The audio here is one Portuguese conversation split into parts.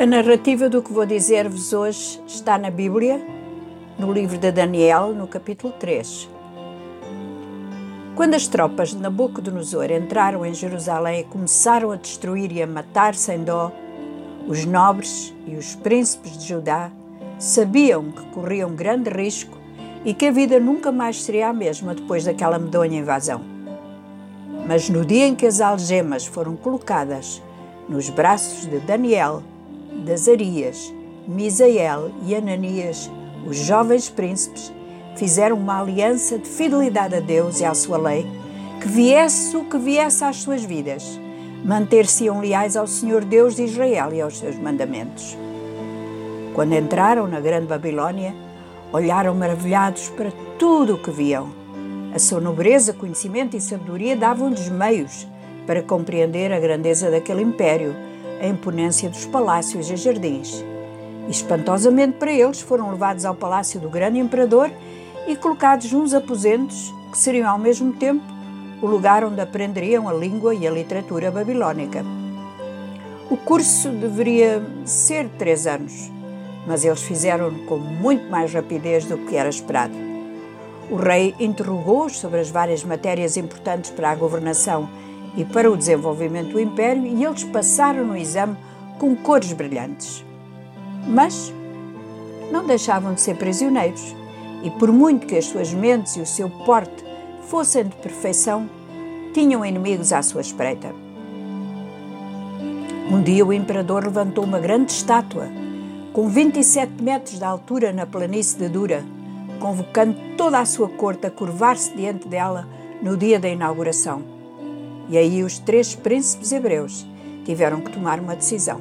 A narrativa do que vou dizer-vos hoje está na Bíblia, no livro de Daniel, no capítulo 3. Quando as tropas de Nabucodonosor entraram em Jerusalém e começaram a destruir e a matar sem dó, os nobres e os príncipes de Judá sabiam que corriam grande risco e que a vida nunca mais seria a mesma depois daquela medonha invasão. Mas no dia em que as algemas foram colocadas nos braços de Daniel, de Azarias, Misael e Ananias, os jovens príncipes, fizeram uma aliança de fidelidade a Deus e à sua lei, que viesse o que viesse às suas vidas, manter-se-iam leais ao Senhor Deus de Israel e aos seus mandamentos. Quando entraram na grande Babilônia, olharam maravilhados para tudo o que viam. A sua nobreza, conhecimento e sabedoria davam-lhes meios para compreender a grandeza daquele império a imponência dos palácios e jardins. Espantosamente para eles, foram levados ao palácio do grande imperador e colocados nos aposentos que seriam ao mesmo tempo o lugar onde aprenderiam a língua e a literatura babilónica. O curso deveria ser de três anos, mas eles fizeram com muito mais rapidez do que era esperado. O rei interrogou-os sobre as várias matérias importantes para a governação e para o desenvolvimento do império e eles passaram no exame com cores brilhantes. Mas não deixavam de ser prisioneiros e, por muito que as suas mentes e o seu porte fossem de perfeição, tinham inimigos à sua espreita. Um dia o imperador levantou uma grande estátua, com 27 metros de altura na planície de Dura, convocando toda a sua corte a curvar-se diante dela no dia da inauguração. E aí os três príncipes hebreus tiveram que tomar uma decisão: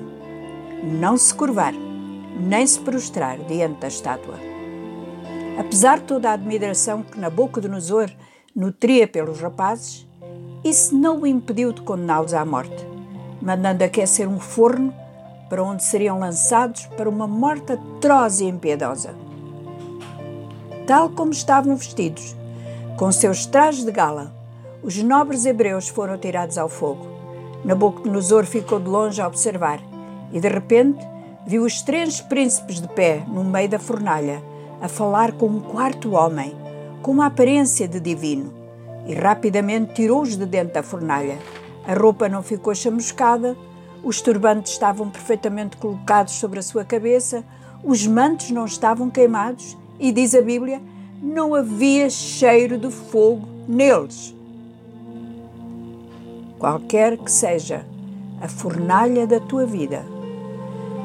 não se curvar, nem se prostrar diante da estátua. Apesar de toda a admiração que Nabucodonosor nutria pelos rapazes, isso não o impediu de condená-los à morte, mandando aquecer um forno para onde seriam lançados para uma morte atroz e impiedosa. Tal como estavam vestidos, com seus trajes de gala, os nobres hebreus foram tirados ao fogo. Nabucodonosor ficou de longe a observar e, de repente, viu os três príncipes de pé no meio da fornalha, a falar com um quarto homem, com uma aparência de divino, e rapidamente tirou-os de dentro da fornalha. A roupa não ficou chamuscada, os turbantes estavam perfeitamente colocados sobre a sua cabeça, os mantos não estavam queimados e, diz a Bíblia, não havia cheiro de fogo neles qualquer que seja a fornalha da tua vida,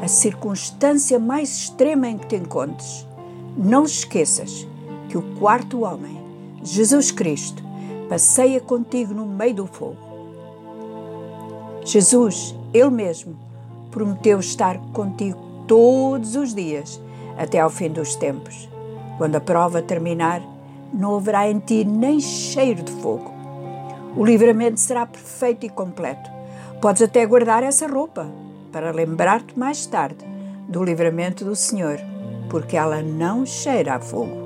a circunstância mais extrema em que te encontres, não esqueças que o quarto homem, Jesus Cristo, passeia contigo no meio do fogo. Jesus, Ele mesmo, prometeu estar contigo todos os dias até ao fim dos tempos. Quando a prova terminar, não haverá em ti nem cheiro de fogo o livramento será perfeito e completo. Podes até guardar essa roupa para lembrar-te mais tarde do livramento do Senhor, porque ela não cheira a fogo.